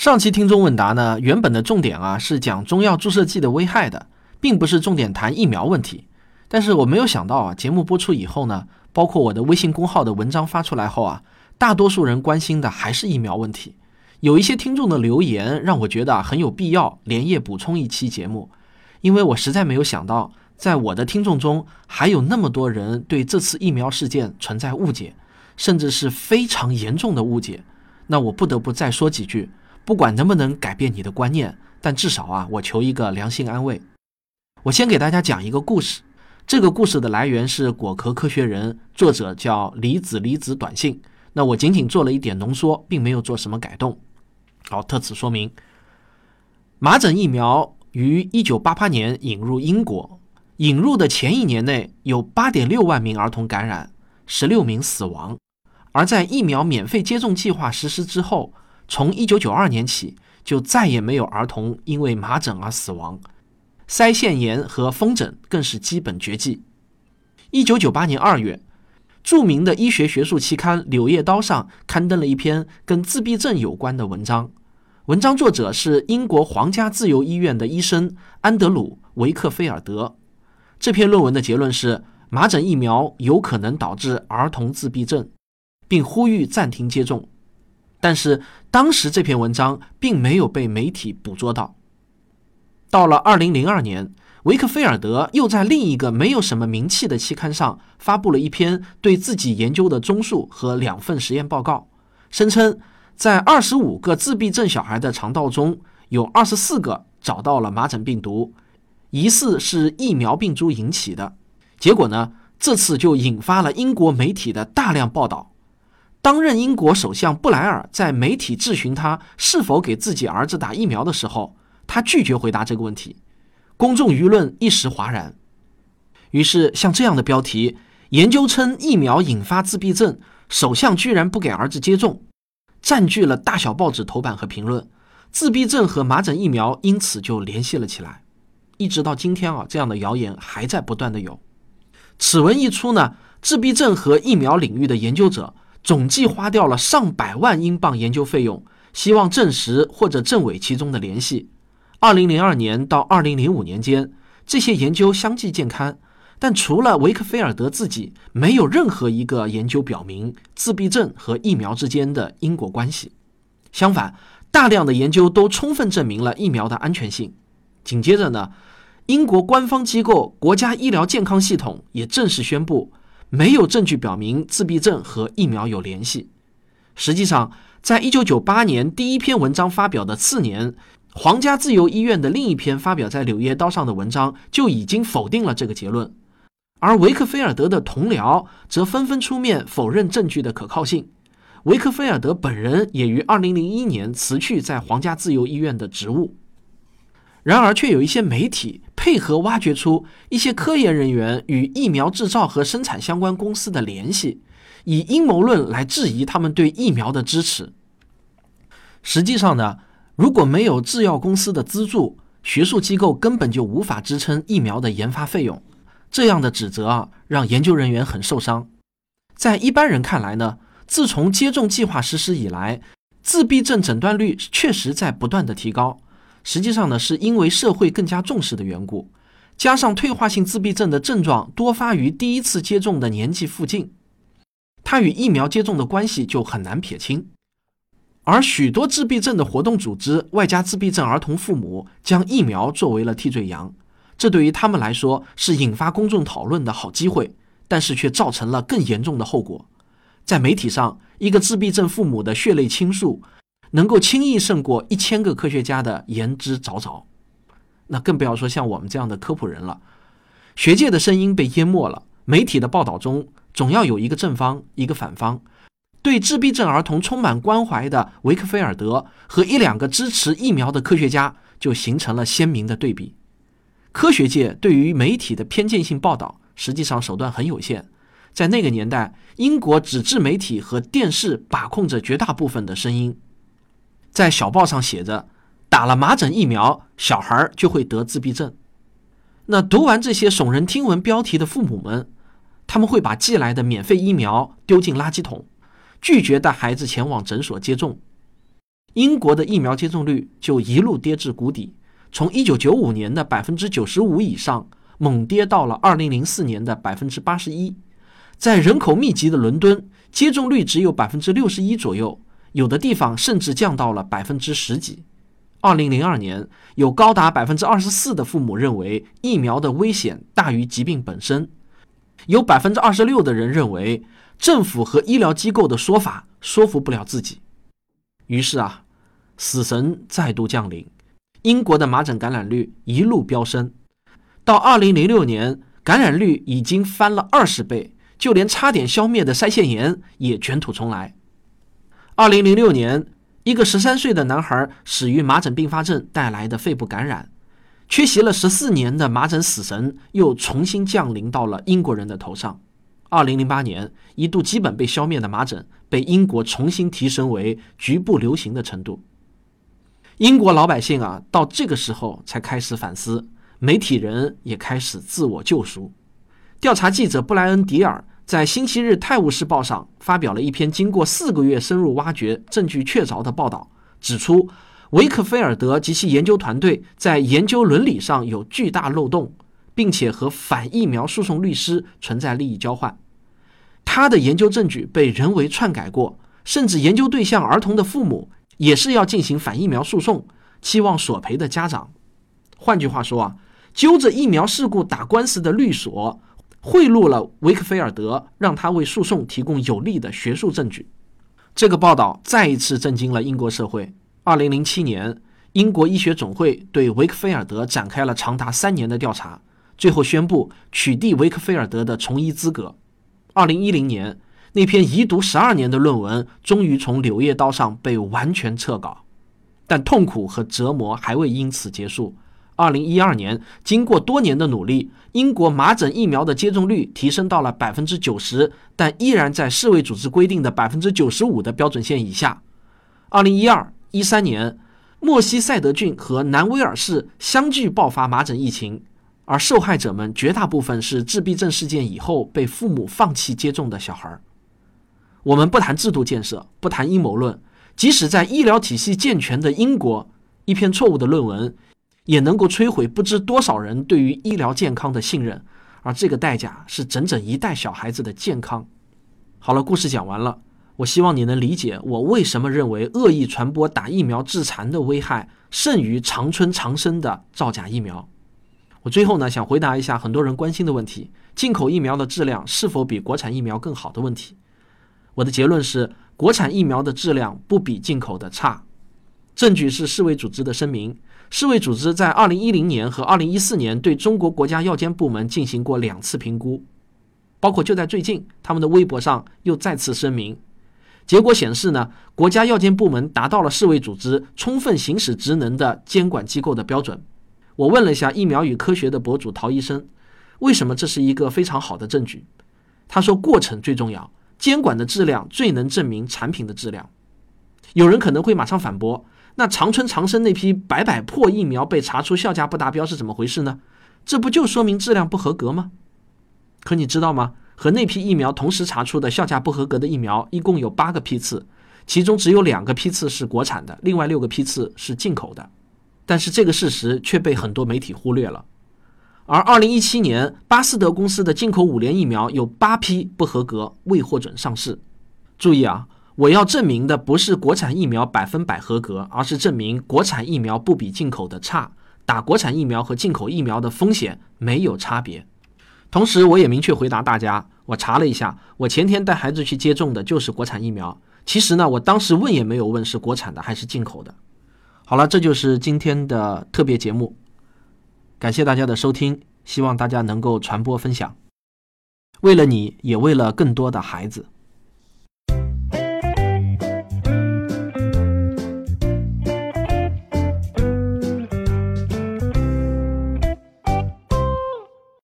上期听众问答呢，原本的重点啊是讲中药注射剂的危害的，并不是重点谈疫苗问题。但是我没有想到啊，节目播出以后呢，包括我的微信公号的文章发出来后啊，大多数人关心的还是疫苗问题。有一些听众的留言让我觉得很有必要连夜补充一期节目，因为我实在没有想到，在我的听众中还有那么多人对这次疫苗事件存在误解，甚至是非常严重的误解。那我不得不再说几句。不管能不能改变你的观念，但至少啊，我求一个良心安慰。我先给大家讲一个故事，这个故事的来源是果壳科学人，作者叫离子离子短信。那我仅仅做了一点浓缩，并没有做什么改动。好，特此说明。麻疹疫苗于一九八八年引入英国，引入的前一年内有八点六万名儿童感染，十六名死亡。而在疫苗免费接种计划实施之后。从一九九二年起，就再也没有儿童因为麻疹而死亡，腮腺炎和风疹更是基本绝迹。一九九八年二月，著名的医学学术期刊《柳叶刀》上刊登了一篇跟自闭症有关的文章，文章作者是英国皇家自由医院的医生安德鲁·维克菲尔德。这篇论文的结论是，麻疹疫苗有可能导致儿童自闭症，并呼吁暂停接种。但是当时这篇文章并没有被媒体捕捉到。到了二零零二年，维克菲尔德又在另一个没有什么名气的期刊上发布了一篇对自己研究的综述和两份实验报告，声称在二十五个自闭症小孩的肠道中有二十四个找到了麻疹病毒，疑似是疫苗病毒引起的。结果呢，这次就引发了英国媒体的大量报道。当任英国首相布莱尔在媒体质询他是否给自己儿子打疫苗的时候，他拒绝回答这个问题，公众舆论一时哗然。于是，像这样的标题：研究称疫苗引发自闭症，首相居然不给儿子接种，占据了大小报纸头版和评论。自闭症和麻疹疫苗因此就联系了起来。一直到今天啊，这样的谣言还在不断的有。此文一出呢，自闭症和疫苗领域的研究者。总计花掉了上百万英镑研究费用，希望证实或者证伪其中的联系。二零零二年到二零零五年间，这些研究相继见刊，但除了维克菲尔德自己，没有任何一个研究表明自闭症和疫苗之间的因果关系。相反，大量的研究都充分证明了疫苗的安全性。紧接着呢，英国官方机构国家医疗健康系统也正式宣布。没有证据表明自闭症和疫苗有联系。实际上，在一九九八年第一篇文章发表的次年，皇家自由医院的另一篇发表在《柳叶刀》上的文章就已经否定了这个结论，而维克菲尔德的同僚则纷纷出面否认证据的可靠性。维克菲尔德本人也于二零零一年辞去在皇家自由医院的职务。然而，却有一些媒体配合挖掘出一些科研人员与疫苗制造和生产相关公司的联系，以阴谋论来质疑他们对疫苗的支持。实际上呢，如果没有制药公司的资助，学术机构根本就无法支撑疫苗的研发费用。这样的指责啊，让研究人员很受伤。在一般人看来呢，自从接种计划实施以来，自闭症诊断率确实在不断的提高。实际上呢，是因为社会更加重视的缘故，加上退化性自闭症的症状多发于第一次接种的年纪附近，它与疫苗接种的关系就很难撇清。而许多自闭症的活动组织外加自闭症儿童父母将疫苗作为了替罪羊，这对于他们来说是引发公众讨论的好机会，但是却造成了更严重的后果。在媒体上，一个自闭症父母的血泪倾诉。能够轻易胜过一千个科学家的言之凿凿，那更不要说像我们这样的科普人了。学界的声音被淹没了，媒体的报道中总要有一个正方，一个反方。对自闭症儿童充满关怀的维克菲尔德和一两个支持疫苗的科学家，就形成了鲜明的对比。科学界对于媒体的偏见性报道，实际上手段很有限。在那个年代，英国纸质媒体和电视把控着绝大部分的声音。在小报上写着，打了麻疹疫苗，小孩就会得自闭症。那读完这些耸人听闻标题的父母们，他们会把寄来的免费疫苗丢进垃圾桶，拒绝带孩子前往诊所接种。英国的疫苗接种率就一路跌至谷底，从1995年的百分之九十五以上，猛跌到了2004年的百分之八十一。在人口密集的伦敦，接种率只有百分之六十一左右，有的地方甚至降到了百分之十几。2002年，有高达百分之二十四的父母认为疫苗的危险大于疾病本身，有百分之二十六的人认为政府和医疗机构的说法说服不了自己。于是啊，死神再度降临，英国的麻疹感染率一路飙升，到2006年，感染率已经翻了二十倍。就连差点消灭的腮腺炎也卷土重来。二零零六年，一个十三岁的男孩死于麻疹并发症带来的肺部感染，缺席了十四年的麻疹死神又重新降临到了英国人的头上。二零零八年，一度基本被消灭的麻疹被英国重新提升为局部流行的程度。英国老百姓啊，到这个时候才开始反思，媒体人也开始自我救赎。调查记者布莱恩·迪尔。在星期日《泰晤士报》上发表了一篇经过四个月深入挖掘、证据确凿的报道，指出维克菲尔德及其研究团队在研究伦理上有巨大漏洞，并且和反疫苗诉讼律师存在利益交换。他的研究证据被人为篡改过，甚至研究对象儿童的父母也是要进行反疫苗诉讼、期望索赔的家长。换句话说啊，揪着疫苗事故打官司的律所。贿赂了维克菲尔德，让他为诉讼提供有力的学术证据。这个报道再一次震惊了英国社会。二零零七年，英国医学总会对维克菲尔德展开了长达三年的调查，最后宣布取缔维克菲尔德的从医资格。二零一零年，那篇遗毒十二年的论文终于从《柳叶刀》上被完全撤稿，但痛苦和折磨还未因此结束。二零一二年，经过多年的努力，英国麻疹疫苗的接种率提升到了百分之九十，但依然在世卫组织规定的百分之九十五的标准线以下。二零一二一三年，莫西塞德郡和南威尔士相继爆发麻疹疫情，而受害者们绝大部分是自闭症事件以后被父母放弃接种的小孩。我们不谈制度建设，不谈阴谋论，即使在医疗体系健全的英国，一篇错误的论文。也能够摧毁不知多少人对于医疗健康的信任，而这个代价是整整一代小孩子的健康。好了，故事讲完了，我希望你能理解我为什么认为恶意传播打疫苗致残的危害胜于长春长生的造假疫苗。我最后呢，想回答一下很多人关心的问题：进口疫苗的质量是否比国产疫苗更好的问题。我的结论是，国产疫苗的质量不比进口的差。证据是世卫组织的声明。世卫组织在2010年和2014年对中国国家药监部门进行过两次评估，包括就在最近，他们的微博上又再次声明，结果显示呢，国家药监部门达到了世卫组织充分行使职能的监管机构的标准。我问了一下疫苗与科学的博主陶医生，为什么这是一个非常好的证据？他说，过程最重要，监管的质量最能证明产品的质量。有人可能会马上反驳。那长春长生那批百百破疫苗被查出效价不达标是怎么回事呢？这不就说明质量不合格吗？可你知道吗？和那批疫苗同时查出的效价不合格的疫苗一共有八个批次，其中只有两个批次是国产的，另外六个批次是进口的。但是这个事实却被很多媒体忽略了。而二零一七年，巴斯德公司的进口五联疫苗有八批不合格，未获准上市。注意啊！我要证明的不是国产疫苗百分百合格，而是证明国产疫苗不比进口的差，打国产疫苗和进口疫苗的风险没有差别。同时，我也明确回答大家，我查了一下，我前天带孩子去接种的就是国产疫苗。其实呢，我当时问也没有问是国产的还是进口的。好了，这就是今天的特别节目，感谢大家的收听，希望大家能够传播分享。为了你，也为了更多的孩子。